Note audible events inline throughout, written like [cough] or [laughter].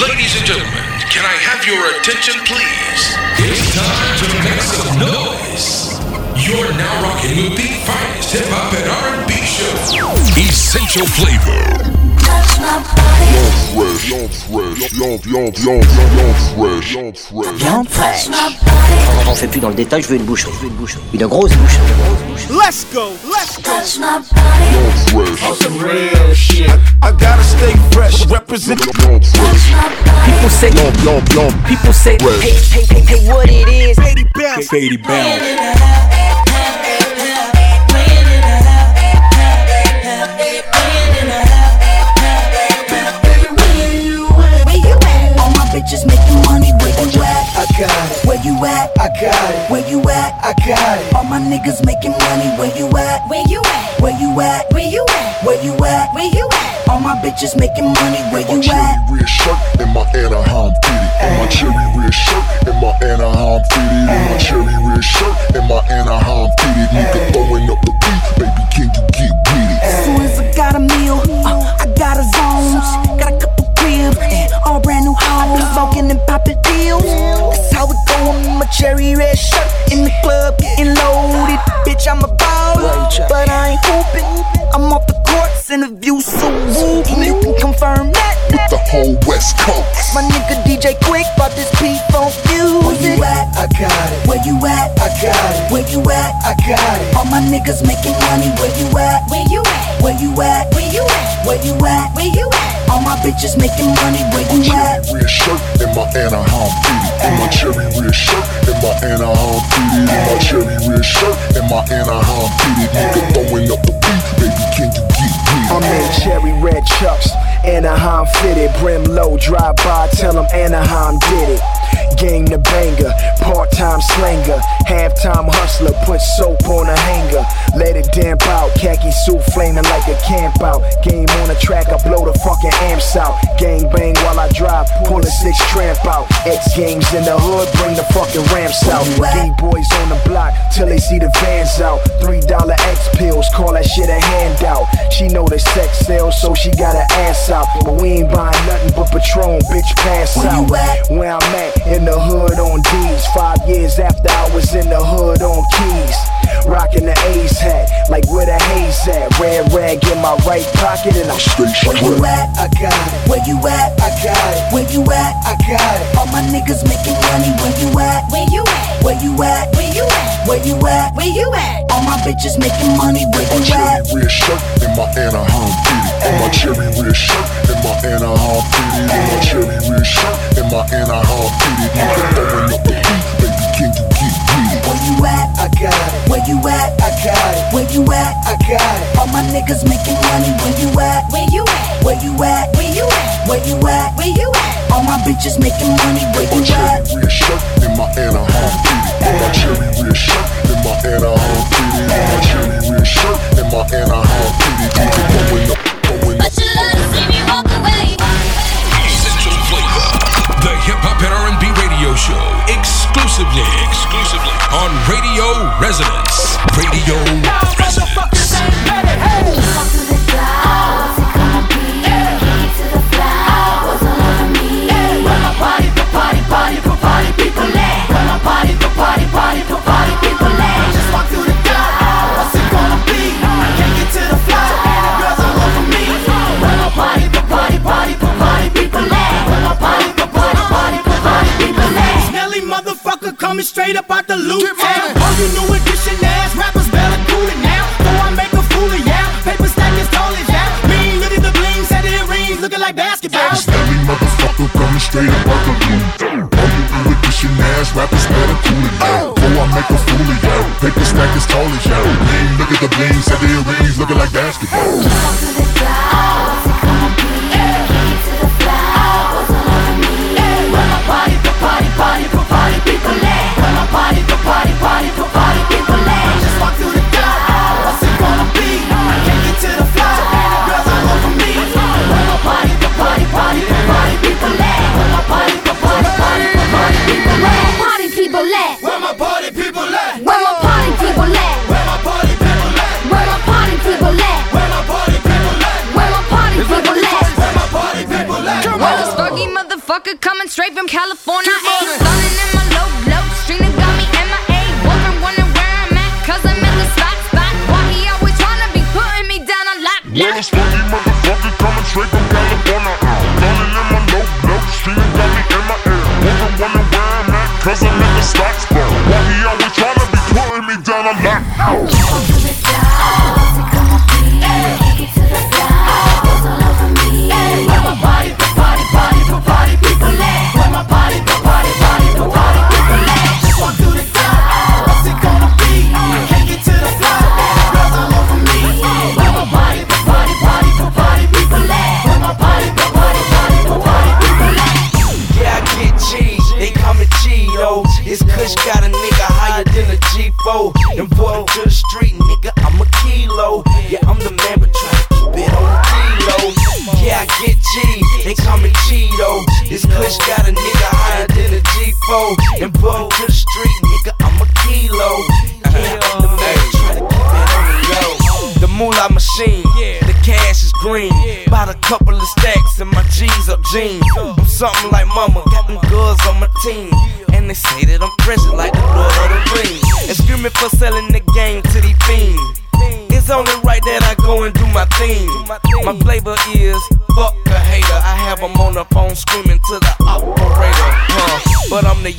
Ladies and gentlemen, can I have your attention, please? It's time to make some noise. You're now rocking with the finest hip hop and R&B show, Essential Flavor. On fait plus dans le détail, je veux une boucherie. Je veux une boucherie. Une grosse boucherie. Une grosse boucherie. Let's go, let's go. On some real shit. I gotta stay fresh. Represent. People say, people say, hey, hey, hey, hey, what it is. Katie Bounce. Katie Bounce. I got it, Where you at? I got it. All my niggas making money. Where you at? Where you at? Where you at? Where you at? Where you at? Where you at? All my bitches making money. Where my you cherry at? red shirt and my Anaheim fitted. And my cherry red shirt and my Anaheim fitted. And my cherry red shirt and my Anaheim fitted. Nigga throwing up the beat, baby, can you get with it? As soon as I got a meal, uh, I got a zones. Got a couple cribs and all brand new homes. Smoking and popping pills. That's how it go. I'm in my cherry red shirt in the club getting loaded. Bitch, I'm a baller, but I ain't hooping. I'm off the courts in a view so whoop. You can confirm that. With the whole West Coast. My nigga DJ Quik bought this beat on Where you at? I got it, Where you at? I got it, Where you at? I got it. All my niggas making money. Where you at? Where you at? Where you at? Where you at? Where you at? Where you at? All my bitches making money. Where My you cherry at? red shirt and my Anaheim fitted. And my cherry red shirt and my Anaheim fitted. And my cherry red shirt and my Anaheim fitted. Nigga throwing up the beat, baby, can you get with I'm in cherry red chucks, Anaheim fitted, brim low, drive by, tell them Anaheim did it. Game the banger, part-time slanger, halftime hustler, put soap on a hanger, let it damp out, khaki suit flaming like a camp out. Game on the track, I blow the fucking amps out. Gang bang while I drive, pull a six tramp out. X games in the hood, bring the fucking ramps out. D-boys on the block till they see the vans out. Three dollar X pills, call that shit a handout. She know the sex sells, so she got her ass out. But we ain't buying nothing but Patron, bitch, pass Where out. you at? Where I'm at, in the hood on D's. Five years after I was in the hood on keys. Rocking the A's hat, like where the haze at. Red rag in my right pocket, and I'm Straight Where you at? I got it, Where you at? I got it, Where you at? I got it. All my niggas making money. Where you at? Where you at? Where you at? Where you at? Where you at? Where you at? All my bitches making money. Where My you cherry red shirt and my Anaheim fitted. On my cherry red shirt and my Anaheim fitted. And my cherry red shirt and my Anaheim fitted. Nigga throwing up the beat, baby, can you get it? Where you at? I got it, Where you at? I got it, Where you at? I got it. All my niggas making money. Where you at? Where you at? Where you at? Where you at? Where you at? Where you at? All my bitches making money. Where My you cherry at? red shirt and my Anaheim fitted. And my cherry red shirt and my Anaheim fitted. My cherry red shirt and my Anaheim fitted. Nigga throwing up, throwing up. Exclusively, exclusively on Radio Resonance. Radio Resonance.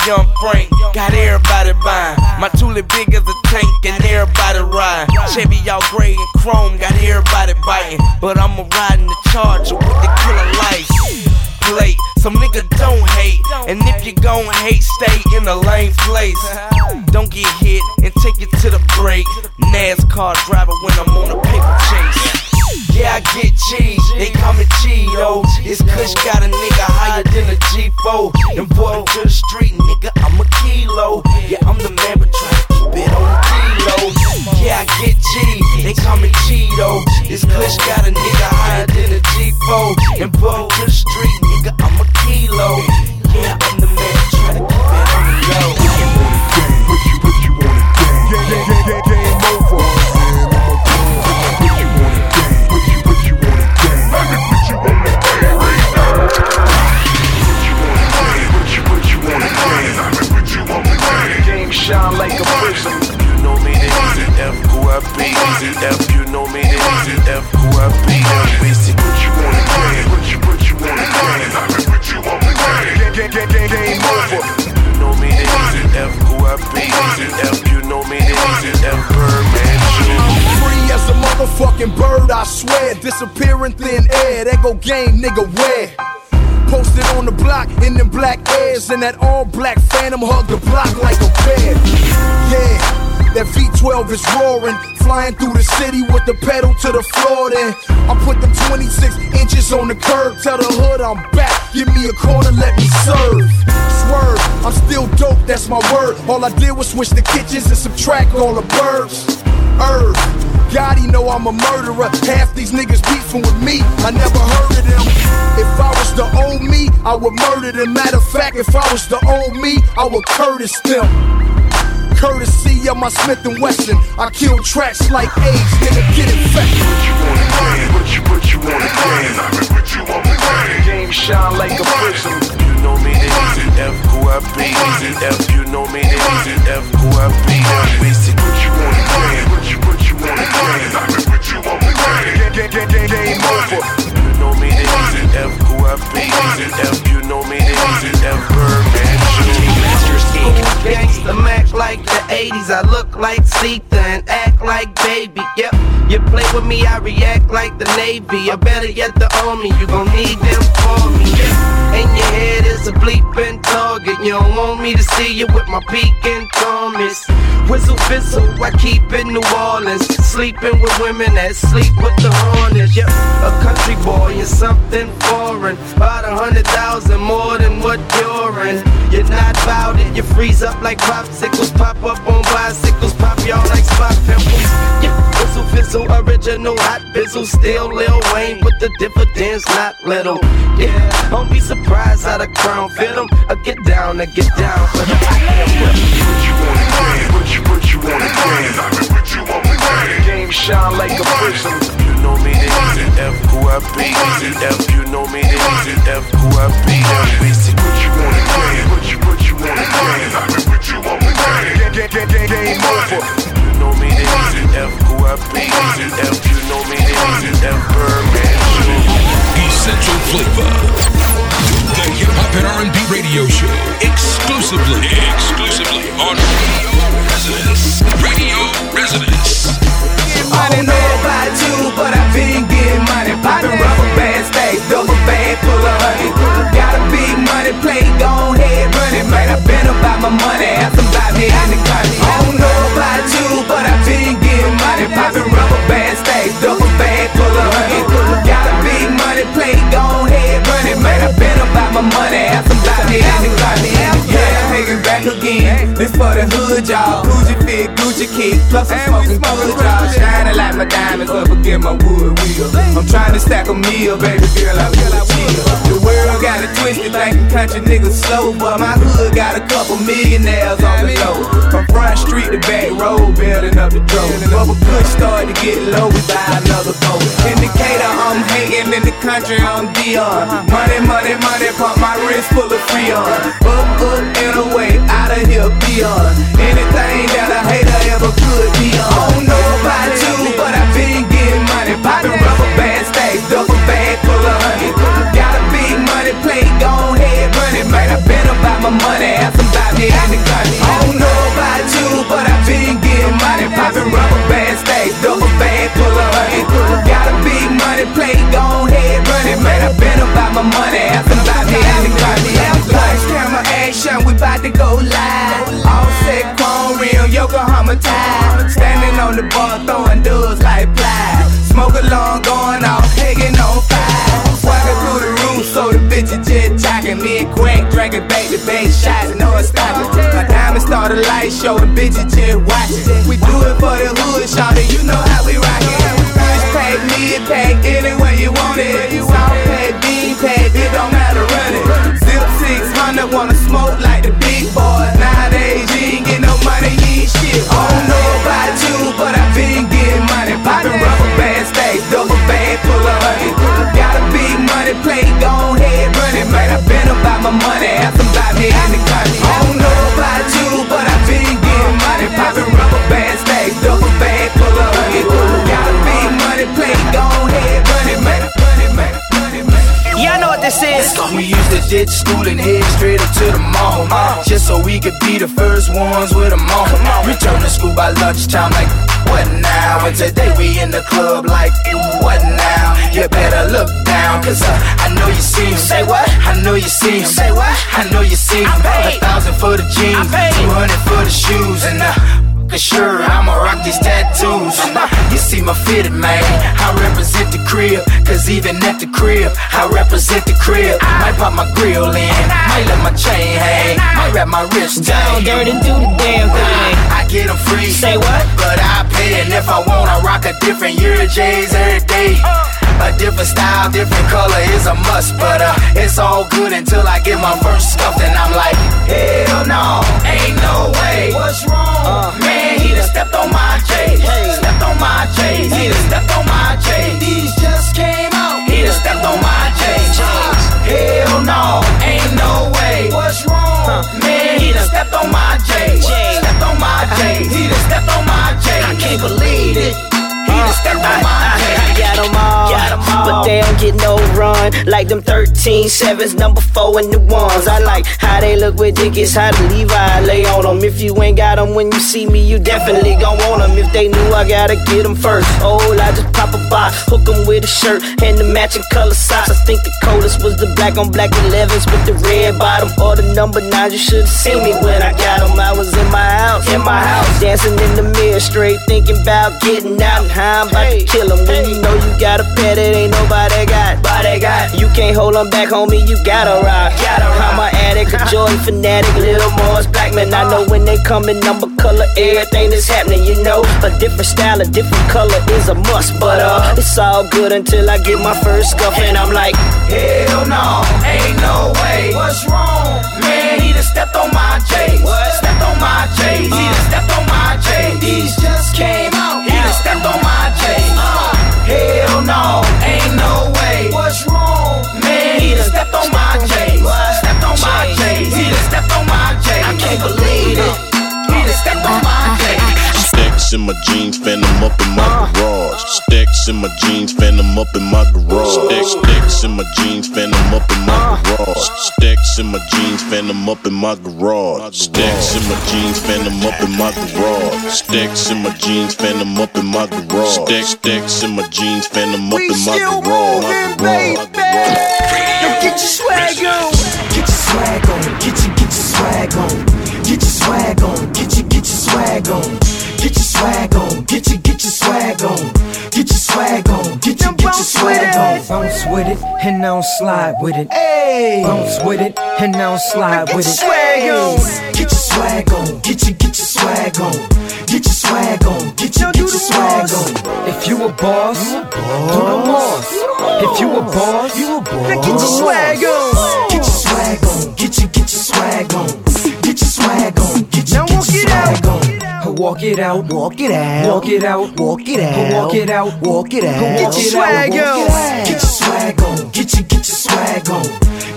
Young Frank, got everybody buying. My toolie big as a tank and everybody ride. Chevy all gray and chrome, got everybody biting. But I'ma ride in the charger with the killer lights plate. Some nigga don't hate. And if you gon' hate, stay in the lane place. Don't get hit and take it to the break. NASCAR driver when I'm on a paper chase. Yeah, I get cheese, they call me Cheeto. This Kush got a nigga higher than a G4. Important to the street, nigga, I'm a kilo. Yeah, I'm the man, but try to keep it on kilo. Yeah, I get cheese, they call me Cheeto. This Kush got a nigga higher than a G4. Important to the street, thin. That go game, nigga, where? Posted on the block in them black airs, and that all black phantom hug the block like a bear. Yeah, that V12 is roaring, flying through the city with the pedal to the floor. Then I put them 26 inches on the curb. Tell the hood I'm back. Give me a corner, let me serve. Swerve, I'm still dope, that's my word. All I did was switch the kitchens and subtract all the birds. Herb. God, he know I'm a murderer. Half these niggas beefing with me. I never heard of them. If I was the old me, I would murder them. Matter of fact, if I was the old me, I would Curtis them. Courtesy of my Smith and Wesson, I kill tracks like AIDS, nigga, get infected. What you game? What you, you wanna game? What you wanna game? Game shine like a prism. You know me, the easy F, who I be, easy F. You know me, the easy F, who I be, basic. What you wanna game? What you, what you wanna game? What you wanna game? Game, game, game, game over. You know me, the easy F, who I be, easy F. You know me, the easy F, Birdman, Jr. Gangsta Mac like the 80s. I look like Sita and act like baby. Yep, you play with me, I react like the Navy. Or better yet, the Army. You gon' need them for me. Yeah. And your head is a bleeping target. You don't want me to see you with my peeking Thomas. Whistle, whistle, I keep in New Orleans. Sleeping with women that sleep with the Hornets. Yep, a country boy and something foreign. About a hundred thousand more than what you're in. You're not bout it, you freeze up like popsicles. Pop up on bicycles, pop y'all like spot pimples. Yeah, whistle, fizzle, original hot bizzle. Still Lil Wayne, but the dividends not little. Yeah, don't be surprised how the crown fit 'em. I get down, I get down for the What you game? What you, what you game? What you wanna game? Game shine like a prism. You know me, the easy F, who I be, easy Essential flavor. The hip hop and R&B radio show exclusively, exclusively on Radio Resonance. Radio Resonance. I don't know about you, but I've been getting money. Popping rubber band stacks, double bag full of honey. Got a big money plate, go ahead, run it, man. I've been about my money, ask about me in the country. I don't know about you, but I've been getting money. Popping rubber band stacks, double bag full of honey. Got a big money plate, go ahead, run it, man. I've been about my money, ask about me in the country. Back again. This for the hood, y'all. Gucci fit, Gucci kick, plus I'm smoking good, y'all. Shining like my diamonds, but forget my wood wheel. I'm trying to stack a meal, baby girl, I will chill. The world got it twisted, thinking country niggas slow, but my hood got a couple millionaires on the low. From front street to back road, building up the. But a good start to get low, we buy another boat. Indicator, I'm hating in the country, I'm Dion. Money, money, money, pump my wrist full of freon. Up, up, and away, out of here, beyond. Anything that a hater ever could be on. I don't know about you, but I've been start light show and bitches just watching. We do it for the hood, shawty, you know how we rockin'. Fish pack, mid pack, any way you want it. South pack, bean pack, it don't matter run it. Zip 600, wanna smoke like the big boys. Nowadays, you ain't get no money, you ain't shit. I don't know about you, but I've been getting money. Popping rubber band stacks, double bag full of honey. Got a big money plate, go ahead, run it, man. I've been about my money, ditch school and head straight up to the mall. Just so we could be the first ones with them on. Return to school by lunchtime, like, what now? And today we in the club, like, what now? You better look down, cause uh, I know you see him. Say what? I know you see him. Say what? I know you see him. A thousand for the jeans, two hundred for the shoes, and uh, for sure, I'ma rock these tattoos. Uh, [laughs] you see my fitted man, I represent the crib. Cause even at the crib, I represent the crib. Might pop my grill in, might let my chain hang, might wrap my wrist Down dirty, do the damn thing. I get them free. Say what? But I pay, and if I want, I rock a different Euro J's every day. A different style, different color is a must, but uh, it's all good until I get my first scuffed, and I'm like, hell no, ain't no way. What's wrong? Man, he done stepped on my J's, stepped on my J's, he done stepped on my J's. These just came out. He done stepped on my J's. Hell no, ain't no way. What's wrong? Man, he done stepped on my J's, stepped on my J's, he done stepped on my J's. I can't believe it. He done stepped on my J's. I got them all, but they don't get no run like them 13 sevens, number four and the ones. I like how they look with Dickies, how the Levi lay on them. If you ain't got them when you see me, you definitely gon' want them. If they knew I gotta get them first, oh, I just pop a box, hook them with a shirt and the matching color socks. I think the coldest was the black on black 11s with the red bottom or the number nine. You should've seen me when I got them. I was in my house, in my house, dancing in the mirror, straight thinking about getting out and how I'm about to kill them. When you know you got a pet, it ain't nobody got. Body got. You can't hold them back, homie. You gotta rock. I'm a addict, a [laughs] joy fanatic, little Mars Blackmon. I know when they coming, number color, everything that's happening. You know, a different style, a different color is a must. But uh, it's all good until I get my first scuff, and I'm like, Hell no, ain't no way. What's wrong? Man, he done stepped on my J's. Stepped on my J's. He done stepped on my J's. These just came out. He done stepped on my. Hell no, ain't no way. What's wrong? Man, he done stepped on my J's. Stepped on my J's. He done stepped on my J's. I can't believe it. He done stepped on my. Stacks in my jeans, fan them up in my garage. Stacks in my jeans, fan them up in my garage. Stacks, stacks in my jeans, fan them up in my garage. Stacks Stacks in my jeans, fan them up in my garage. Stacks in my jeans, fan them up in my garage. Stacks in my jeans, fan them up in my garage. Stacks, stacks in my jeans, fan them up in my garage. My garage. Get your swag on. Get your swag on, get your get your swag on. Get your swag on, get your get your swag on. Get your swag on, get your get your swag on. Get your swag on, get your get your swag on. Bounce with it and now slide with it. Hey. Bounce with it and now slide Get with your it. swag on. Get your swag on, get your get your swag on. Get your swag on, get your get your swag on. If you a boss, do the boss. If you a boss, you a boss. Get your swag on. Get your swag on, get your get your swag on. Get your swag on, get your get your swag on. Walk it out, walk it out, walk it out, walk it out, walk it out, walk it out. Get your swag on. Get your swag on, get your get your swag on.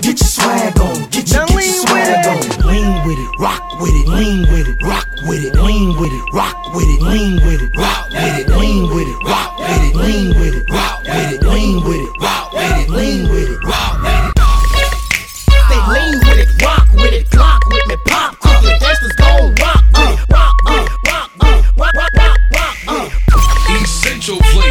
Get your swag on, get your get your swag on. Lean with it, rock with it, lean with it, rock with it, lean with it, rock with it, lean with it, rock with it, lean with it, rock with it, lean with it, rock with it, lean with it, rock with it, lean with it, rock it. Essential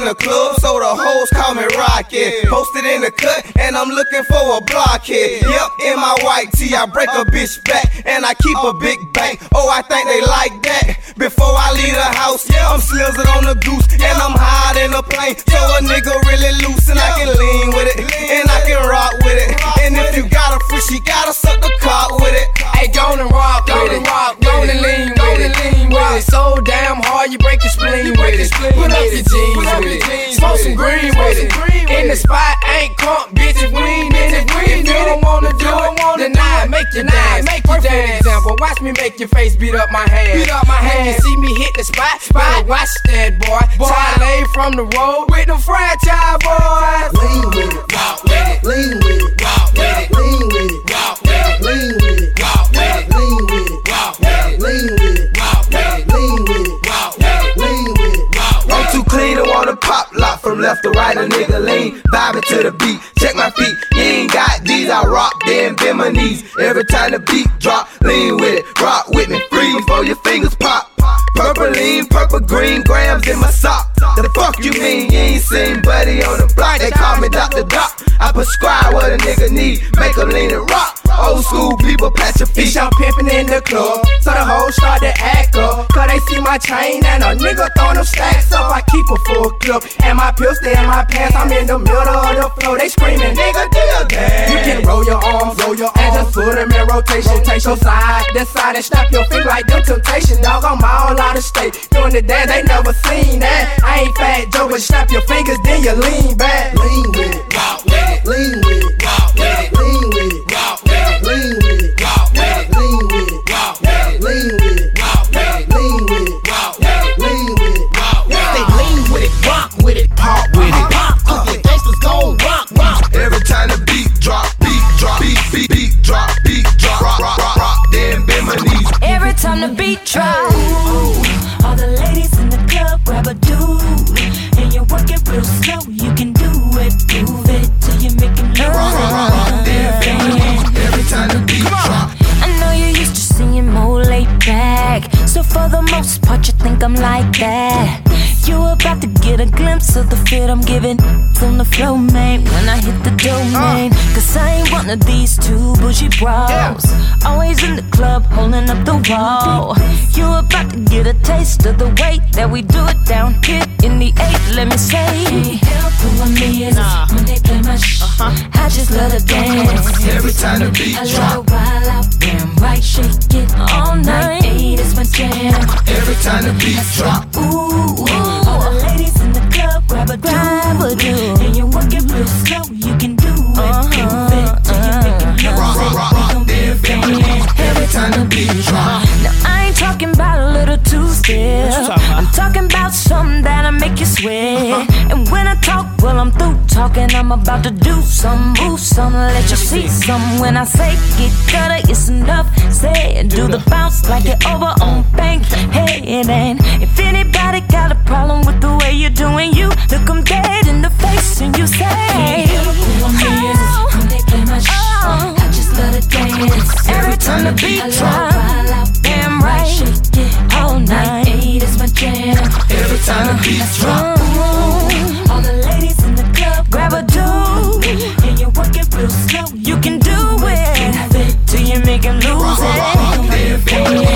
in the club, so the hoes call me Rocket. Posted in the cut, and I'm looking for a blockhead. Yep, in my white tee, I break a bitch back, and I keep a big bank. Oh, I think they like that. Before I leave the house, I'm slizzard on the goose, and I'm high in the plane. So a nigga really loose, and I the road pat your. Bitch, I'm pimpin' in the club, so the hoes start to act up. Cause they see my chain and a nigga throwin' them stacks up. I keep a full clip, and my pills stay in my pants. I'm in the middle of the floor, they screamin', nigga, do your dance. You can roll your arms, roll your arms, and just put them in rotation. Take your side to side and snap your finger like them temptation. Dog, I'm all out of state. Doing the dance, they never seen that. I ain't fat Joe, but snap your fingers, then you lean back. Lean with it, Walk with it, lean with it, walk with it, lean with it, lean with it, walk with it, lean with it, walk with it, lean with it. walk with They lean with it, rock with it, pop with it, pop quickly. Gangsters gon' rock, rock. Every time the beat drop, beat drop, beat, beat, beat drop, beat drop, rock, rock, rock, rock, then bend my knees. Every time the beat drop, fit I'm giving on the flow, man. When I hit the domain, ah. cause I ain't one of these two bougie bros. Always in the club, holding up the wall. You about to get a taste of the way that we do it down here in the eight. Let me say, help who I'm is when they play my sh. Uh-huh. I just love to dance. Every time the beat I drop. love while damn right, shake it all night. Eight is my jam. Every time the beat drop. Ooh, all the ladies in the club grab a grab a do, and you work it real slow. You can do it, move it till you make it uh-huh. Rock, rock, rock, We gon' rock, be then bend my knees. Every time the beat drop. now I ain't talking about a little too still. I'm talking about something that'll make you sweat. Uh-huh. And when I talk, well I'm through talking, I'm about to do some, move some, let you see some. When I say get gutter, it's enough said. Do the bounce like it over on bank head. And if anybody got a problem with the way you're doing you, look them dead in the face and you say, hey, oh, oh, I just love to dance. Every time the beat drop, damn right, shake it all night. Eight is my jam. Every time the beat drop. All the ladies in the club grab a dude and you work it real slow. You can do it till you make him lose it.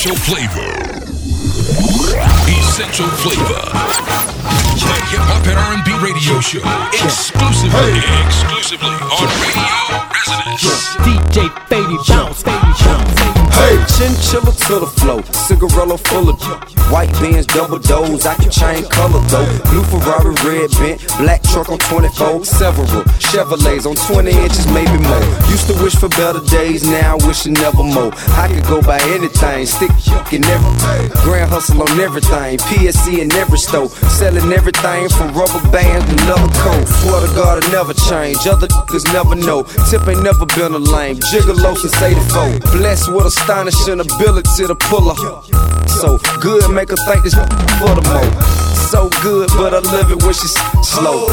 Essential flavor. Essential flavor. The hip hop and R&B radio show exclusively, exclusively on Radio Resonance. DJ Fady Bounce. Chinchilla to the flow, cigarello full of white bands, double doors. I can change color though. Blue Ferrari, red bent, black truck on 24, several Chevrolets on 20 inches, maybe more. Used to wish for better days, now wishing never more. I could go buy anything, stick in every grand hustle on everything, PSC in every store, selling everything from rubber bands to leather coats. Swear to God, I never change. Other niggas never know. Tip ain't never been a lame. Gigolo since 84. Blessed with astonishing ability to pull up. So good, make her think this for the mo. So good, but I live it when she's slow.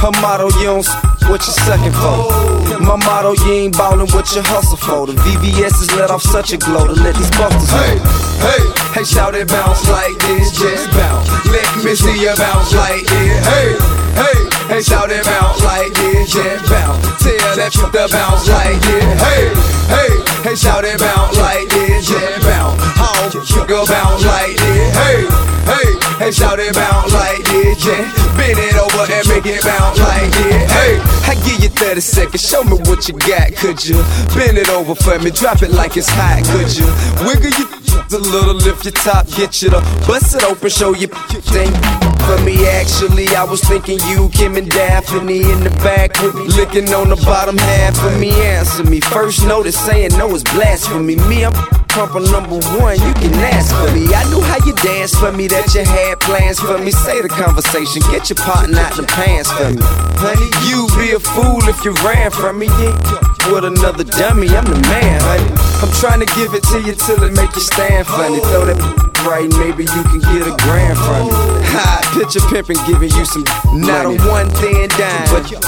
Her motto, you don't what you sucking for. My motto, you ain't ballin' what you hustle for. The VVS is let off such a glow to let these busters hey, hey, hey, shout it bounce like this, just bounce. Let me see you bounce like this. Hey, hey, hey, shout it bounce like this, just bounce. Tell that shit to bounce like this. Hey, hey, hey, shout it bounce like this, just bounce. How you go bounce like this? Hey, hey, hey, shout it bounce like this, just bend it over and make it bounce like this. Hey, I give you 30 seconds, show me what you got, could you? Bend it over for me, drop it like it's hot, could you? Wiggle your a little, lift your top, get you to bust it open, show you thing. For me, actually, I was thinking you, Kim and Daphne in the back with me, licking on the bottom half of me. Answer me first, notice saying no is blasphemy. Me, I'm pumping number one, you can ask for me. I knew how you dance for me, that you had plans for me. Say the conversation, get your partner out the pants for me. Honey, you be a fool if you ran from me. Yeah, with another dummy, I'm the man, honey. I'm trying to give it to you till it make you stand funny. Throw that right, maybe you can get a grand from me. Ha, picture pimping, giving you some not a one thin dime, but you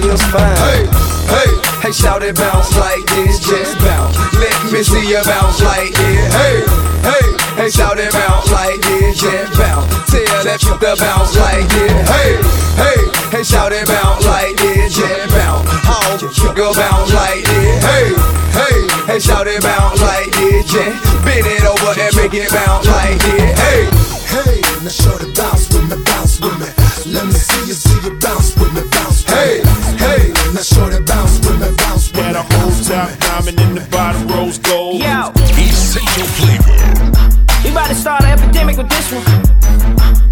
feels fine. Hey, hey. Hey, shout it, bounce like this, just bounce. Let me see you bounce like this. Hey, hey, hey, shout it, bounce like this, just bounce. Tell that you to bounce like this. Hey, hey, hey, shout it, bounce like this, just bounce. How you go bounce like this? Hey, hey, hey, shout it, bounce like this, just bend it over and make it bounce like this. Hey, hey, now show the bounce with me, bounce with me. Let me see you, see you bounce with me, bounce with Hey, me. hey, now show the bounce with me, bounce with me. Got a whole top diamond in the bottom, rose epidemic with.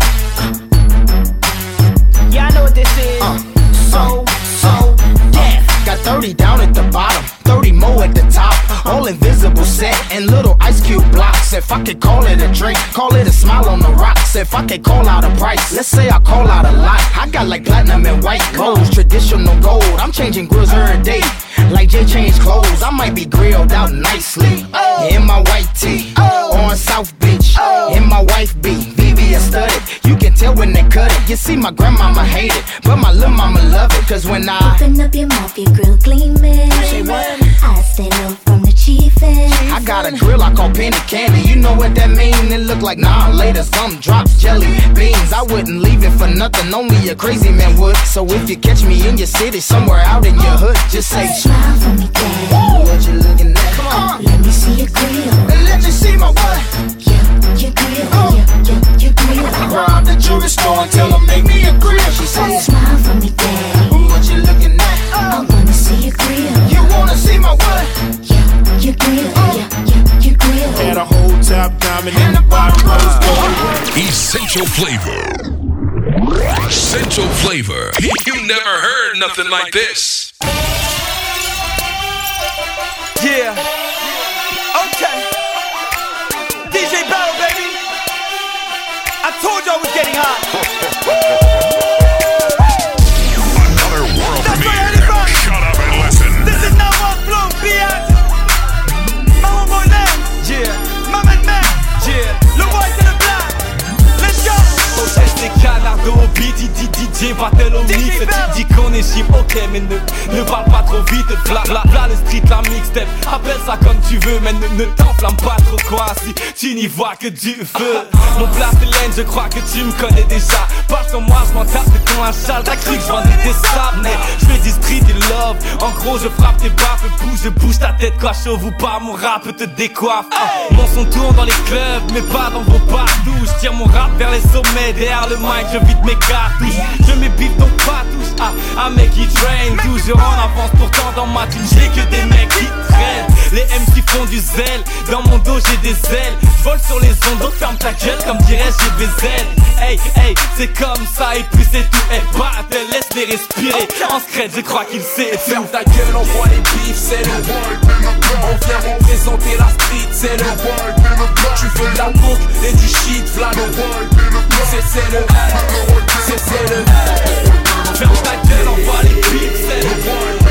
Yeah, I know what this is. Uh, uh, so, so, uh, Yeah, got 30 down at the bottom, 30 more at the top. All invisible set and little ice cube blocks. If I could call it a drink, call it a smile on the rocks. If I could call out a price, let's say I call out a lot. I got like platinum and white gold, traditional gold. I'm changing grills every day. Like Jay changed clothes, I might be grilled out nicely. Oh. In my white tee, oh. on South Beach. Oh. In my wife beat, VVS studded. You can tell when they cut it. You see, my grandmama hate it, but my little mama love it. Cause when I Open up your mouth, your grill gleaming. Say what? I stay low I got a grill I call penny candy. You know what that mean? It look like nah later. Some drops jelly beans. I wouldn't leave it for nothing. Only a crazy man would. So if you catch me in your city, somewhere out in your hood, just say Smile for me, daddy. what you looking at. Come on, Let me see your grill. and let you see my Essential flavor. Essential flavor. You never heard nothing like this. Yeah. Okay. DJ Battle, baby. I told you I was getting hot. [laughs] DJ mix DJ Tu dis qu'on est chim, ok mais ne, ne parle pas trop vite V'là, v'là, v'là le street, la mixtape. Appelle ça comme tu veux mais ne, ne t'enflamme pas trop quoi. Si tu n'y vois que du feu. Mon place de laine, je crois que tu me connais déjà. Parce que moi je m'en tape de ton un châle. T'as cru que je vendais des sables Mais je fais du street et love. En gros je frappe tes baffes Bouge, je bouge ta tête quoi. Chauve ou pas Mon rap te décoiffe. Ah, Mon son tourne dans les clubs mais pas dans vos partout Je tire mon rap vers les sommets Derrière le mic je vide mes cartouches Je bif donc pas tous. Ah, un mec qui train Toujours en avance. Pourtant dans ma team J'ai que des mecs qui traînent Les MC font du zèle. Dans mon dos j'ai des ailes. Vole sur les ondes ferme ta gueule comme dirait GBZ Hey hey c'est comme ça et puis c'est tout. Hey battle laisse les respirer En secret je crois qu'il sait Ferme ta gueule, envoie les bifs, c'est le On vient représenter la street, c'est le Tu veux de la coke et du shit, v'là le C'est c'est le C'est c'est le Ferme ta gueule, envoie les beats, c'est le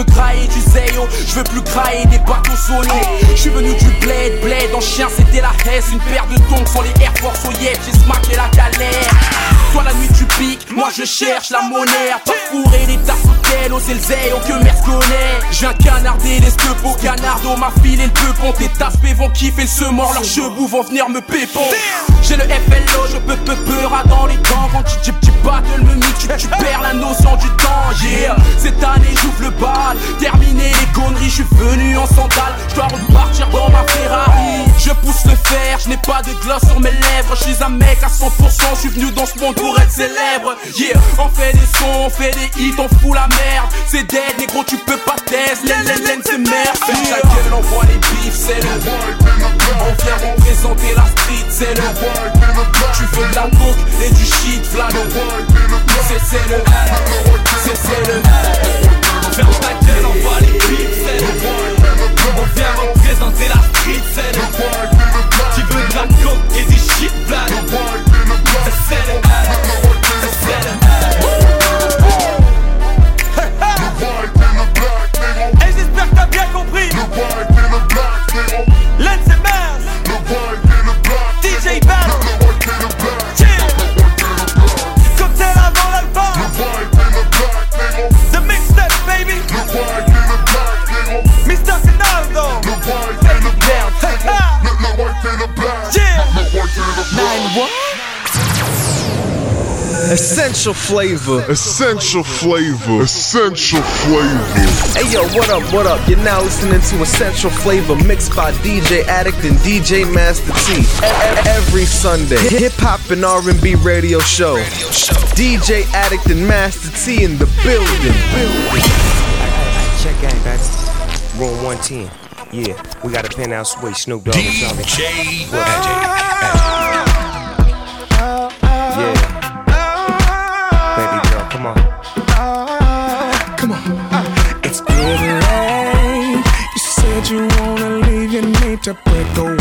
veux grailler du zé je veux plus crailler des bateaux solos. Je venu du bled, bled en chien, c'était la hesse, une paire de tongs sans les Air Force au j'ai smacké la galère. Toi la nuit tu piques, moi je cherche la monnaie, pas fourré les tasses au oh c'est le Zeyo que Merce connaît. J'ai un canardé, les au canardo, ma file et le peupon, tes taspés vont kiffer le semeur, leurs chevaux vont venir me pépon. J'ai le FLO, je peux peu peur dans les temps, quand tu tu tu battle me mix, tu, tu perds la notion du temps, yeah. Cette année j'ouvre le bal, terminé les conneries, je suis venu en sandales, je dois repartir dans ma Ferrari. Je pousse le fer, je n'ai pas de gloss sur mes lèvres, je suis un mec à 100%, je suis venu dans ce monde pour être célèbre. Yeah, on fait des sons, on fait des hits, on fout la merde. C'est dead, négro, tu peux pas test, laine, laine, c'est merde. Ferme ta gueule, on voit les bifs, c'est le On vient représenter la street, c'est le Tu veux de la coke et du shit, v'là le C'est le C'est le Ferme ta gueule, les On vient représenter la street, le Tu veux de la et Et j'espère compris Essential flavor. Essential flavor. Essential flavor. Hey yo, what up, what up? You're now listening to Essential Flavor mixed by DJ Addict and DJ Master T. Every Sunday, hip hop and R&B radio show. DJ Addict and Master T in the building. I, check gang, guys. Roll 110. Yeah, we got a penthouse suite. Snoop Dogg. DJ Addict. mucha puerco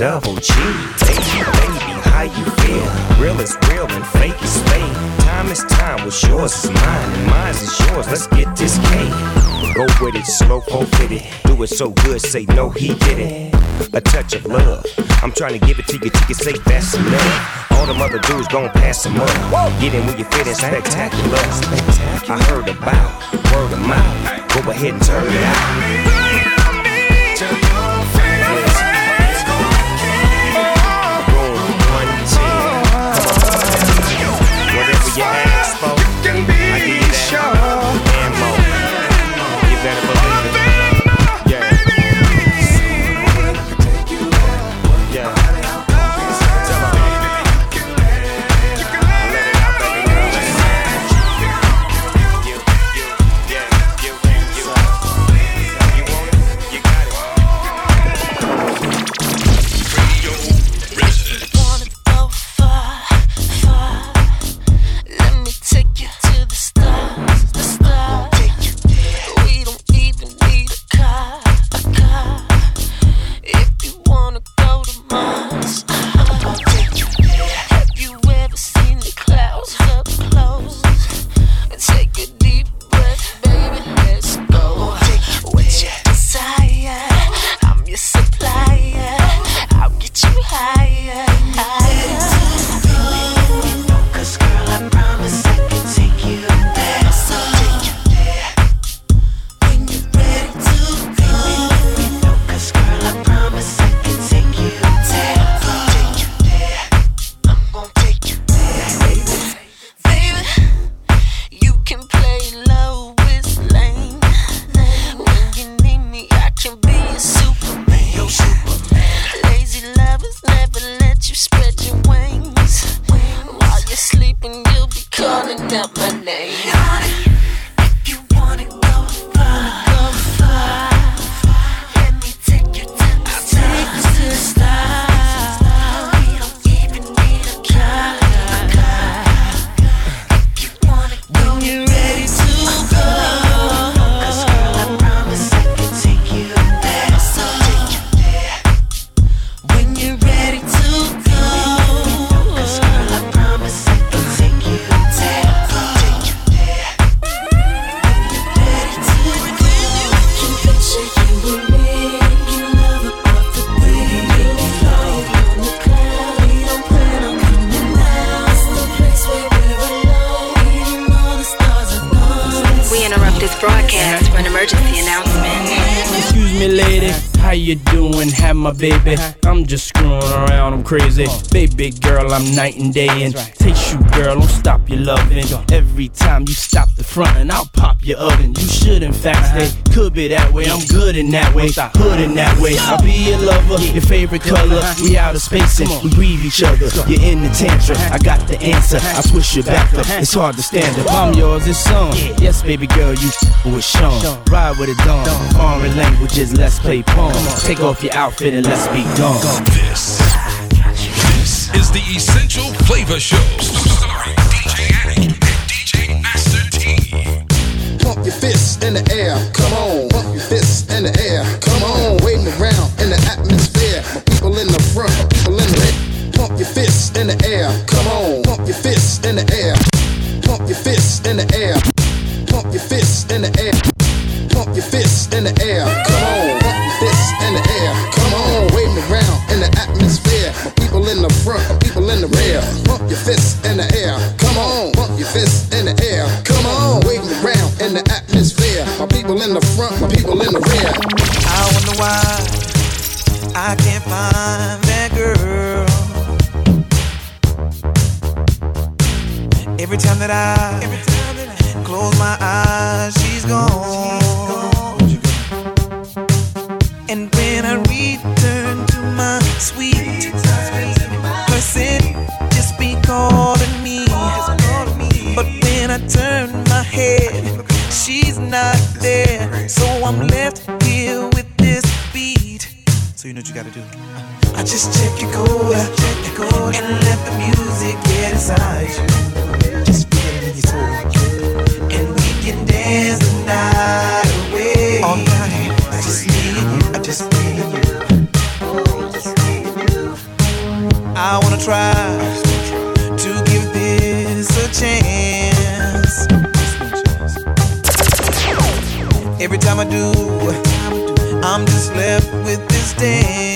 double G. Baby, baby, how you feel? Real is real and fake is fake. Time is time, what's yours is mine, and mine is yours. Let's get this cake. Go with it, slow, hold it. Do it so good, say no, he did it. A touch of love. I'm trying to give it to you, you can say that's enough. All them other dudes gon' pass them up. Whoa. Get in where you fit in spectacular. spectacular. I heard about word of mouth. Go ahead and turn it out. I'm night and day. And taste you, girl. Don't stop your loving. Every time you stop the front, and I'll pop your oven. You should, in fact, stay. Could be that way. I'm good in that way. Hood in that way. I'll be your lover. Your favorite color. We out of space and we breathe each other. You're in the tantrum. I got the answer. I twist your back up. It's hard to stand up. I'm yours. It's on. Yes, baby girl, you with Sean. Ride with it dawn. Foreign languages. Let's play pong. Take off your outfit and let's be gone. This, is the Essential Flavor Show. Starring DJ Addict and DJ Master T. Pump your fists in the air, come on. Pump your fists in the air, come on. Waiting around in the atmosphere. My people in the front, my people in the rear. Pump your fists in the air, come on. Pump your fists in the air. Pump your fists in the air. Pump your fists in the air. Pump your fists in the air, come on. Try to give this a chance. Every time I do, I'm just left with this dance.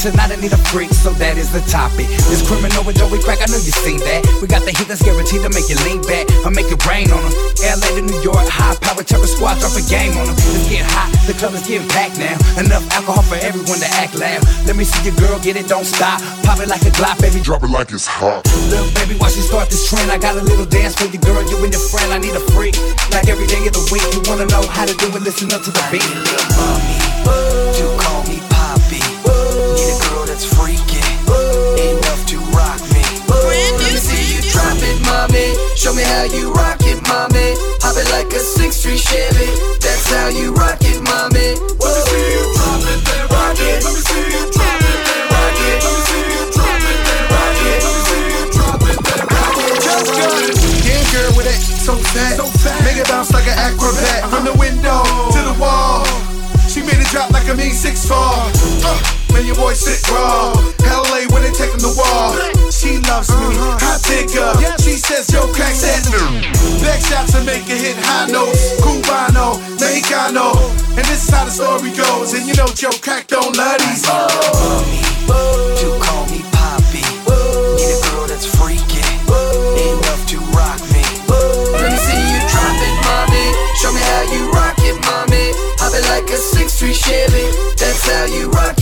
Tonight I need a freak, so that is the topic. This criminal with Joey Crack, I know you seen that. We got the heat that's guaranteed to make you lean back. I'll make it rain on them. LA to New York, high power terror squad, drop a game on them. It's getting hot, the club is getting packed now. Enough alcohol for everyone to act loud. Let me see your girl get it, don't stop. Pop it like a Glock, baby. Drop it like it's hot. Little baby, watch you start this trend. I got a little dance for you, girl. You and your friend. I need a freak. Like every day of the week, you wanna know how to do it. Listen up to the beat. Show me how you rock it, mommy. Hop it like a six three Chevy. That's how you rock it, mommy. Let me see you drop it, then rock it. Let me see you drop it, then rock it. Let me see you drop it, then rock it. Let me see you drop it, then rock it. Just good. Yeah, girl with it, so fat. so fat. Make it bounce like an acrobat. From the window to the wall. She made it drop like a mean six fall. Uh, man, your boy sick raw. LA when they take him to wall. Loves me, I dig her. She says, yo, crack that. Back shots to make it hit high notes. Cubano, Mexicano. And this is how the story goes. And you know, Joe Crack don't love these. You call me Poppy. Need a girl that's freaky. Enough to rock me. Let me see you drop it, mommy. Show me how you rock it, mommy. Hop it like a six three Chevy. That's how you rock it,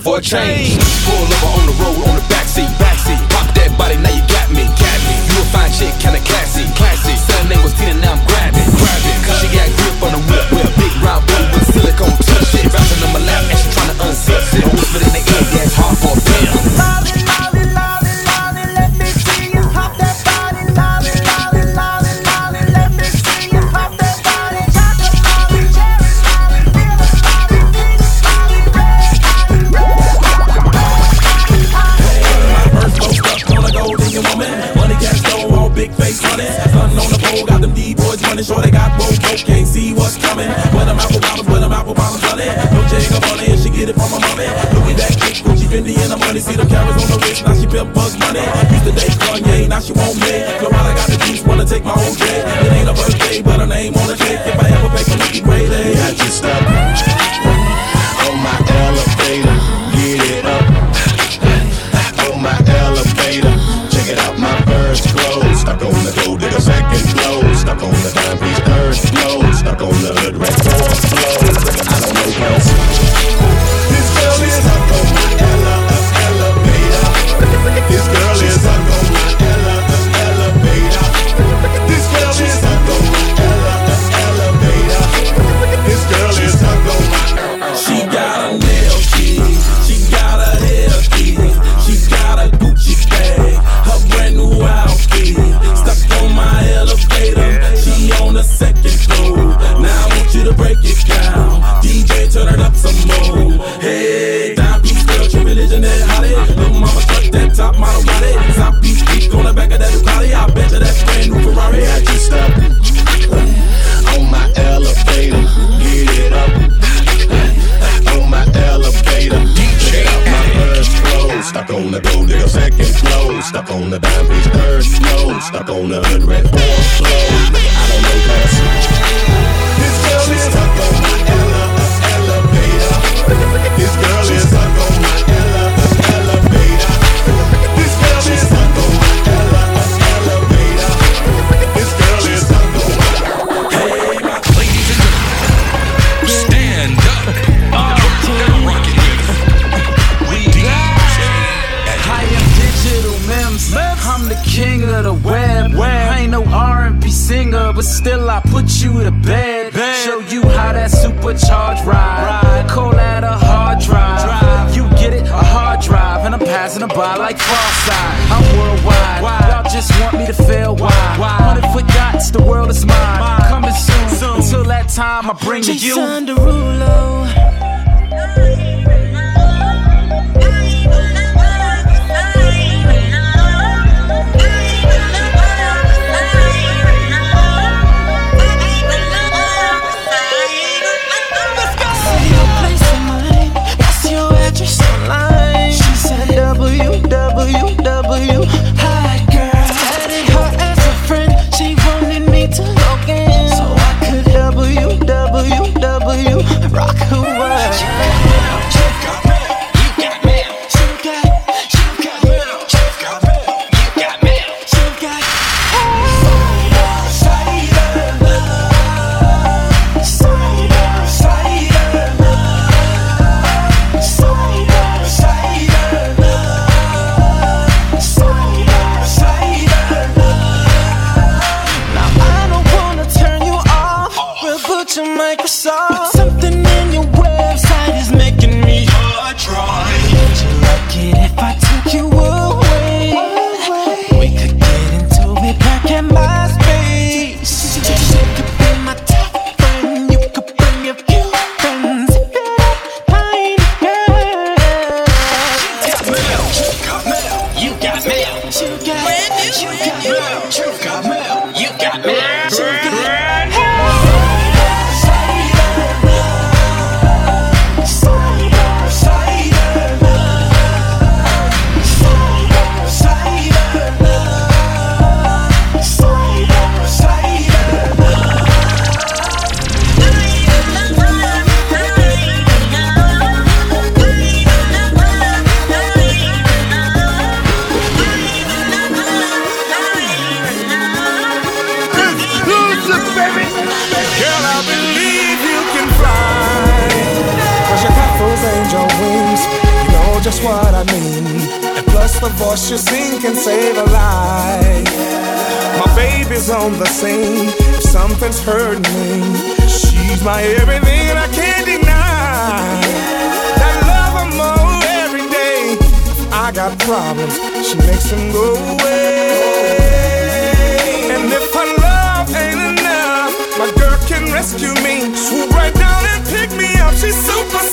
for a change. like cross-eyed. I'm worldwide. Y'all just want me to fail. Why? Wanted forgot, the world is mine. Coming soon. Until that time, I bring Jason you. Derulo. The you sing can save a life. My baby's on the scene. If something's hurting me, she's my everything and I can't deny. That love her more every day. I got problems, she makes them go away. And if her love ain't enough, my girl can rescue me. Swoop right down and pick me up. She's super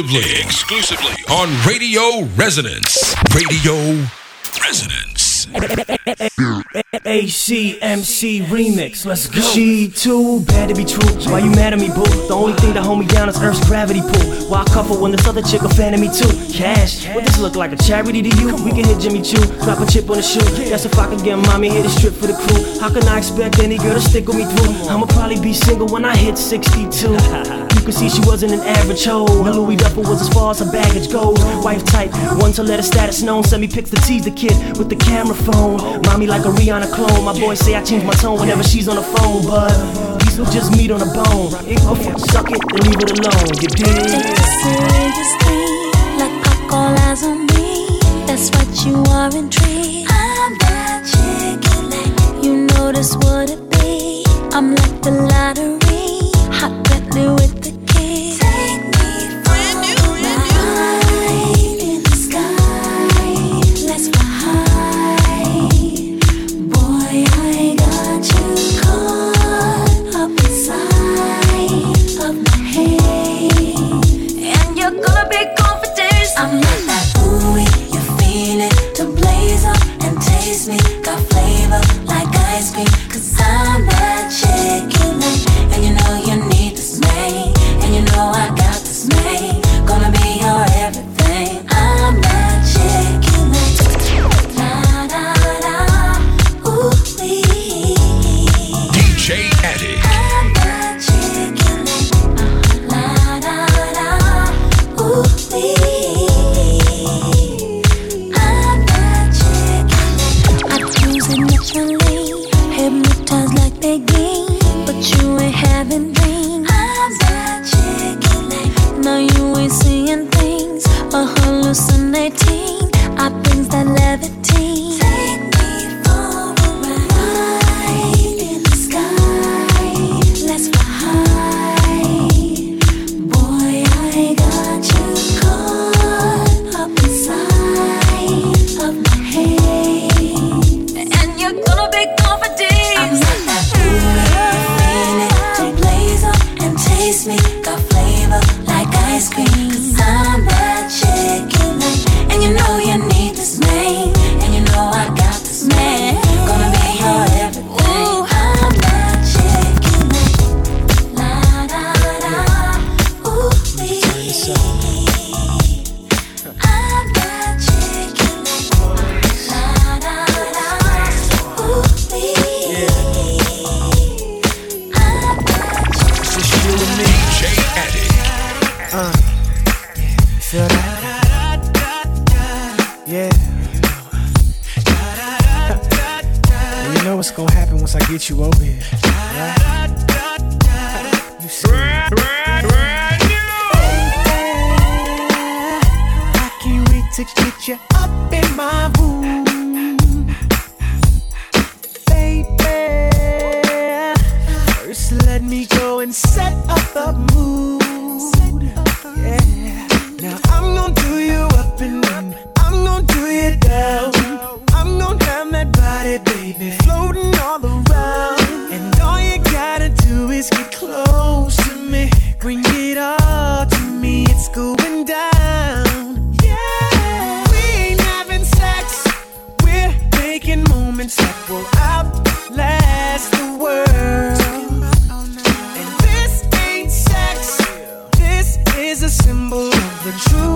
exclusively, exclusively on Radio Resonance. Radio Resonance. ACMC remix, let's go. She too bad to be true. Why you mad at me, boo? The only thing that hold me down is Earth's gravity pull. Why I couple when this other chick a fan of me too? Cash, what this look like a charity to you? We can hit Jimmy Choo, drop a chip on the shoe. That's if I can get mommy hit a strip for the crew. How can I expect any girl to stick with me through? I'ma probably be single when I hit 62. [laughs] Can see she wasn't an average hoe. Her Louis duffel was as far as her baggage goes. Wife type, one to let her status known. Send me pics to tease the kid with the camera phone. Mommy like a Rihanna clone. My boys say I change my tone whenever she's on the phone, but these will just meat on a bone. Okay, suck it and leave it alone. You dig? Seriously, all eyes on me. That's what you are intrigued. I'm that chick you notice what it be. I'm like the lottery, hot with ice cream, symbol of the true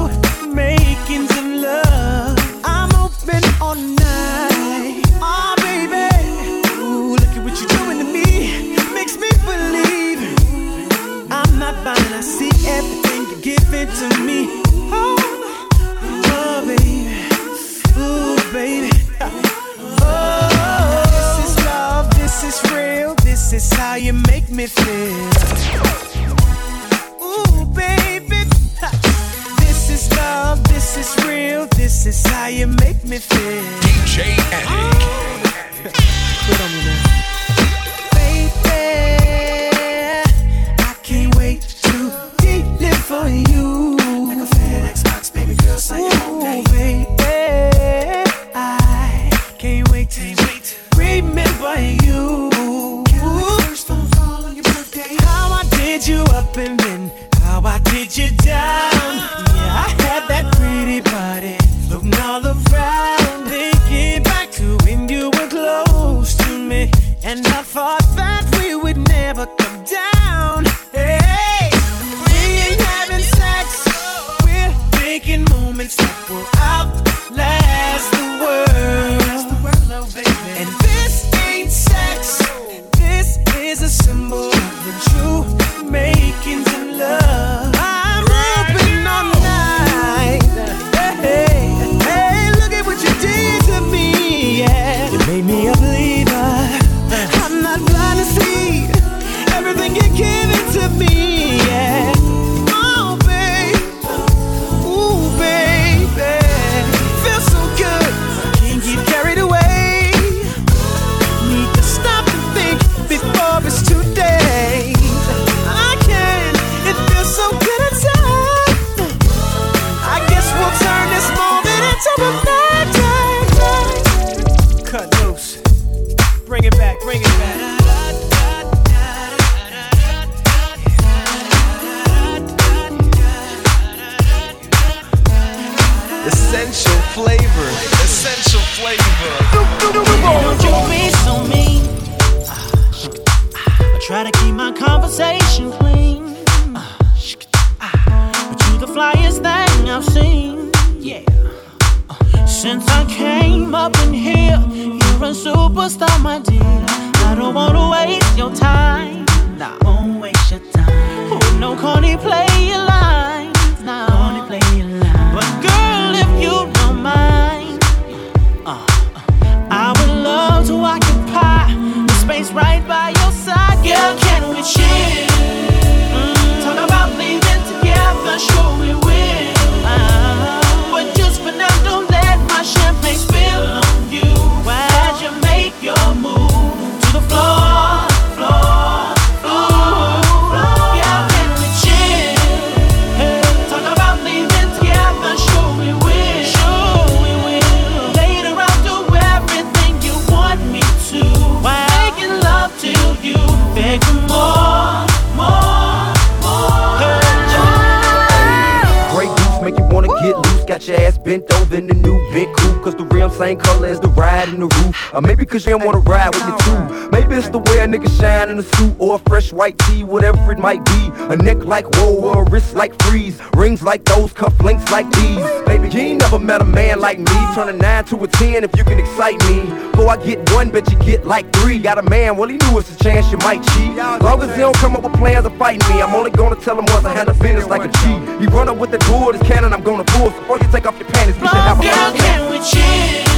about a man like me. Turn a 9 to a 10 if you can excite me. Boy, I get one, bet you get like three. Got a man, well, he knew it's a chance you might cheat. Long as he don't come up with plans to fight me, I'm only gonna tell him once I had a finish like a cheat. You run up with the door, this cannon I'm gonna pull. So before you take off your panties, we should have a Girl, can we cheat?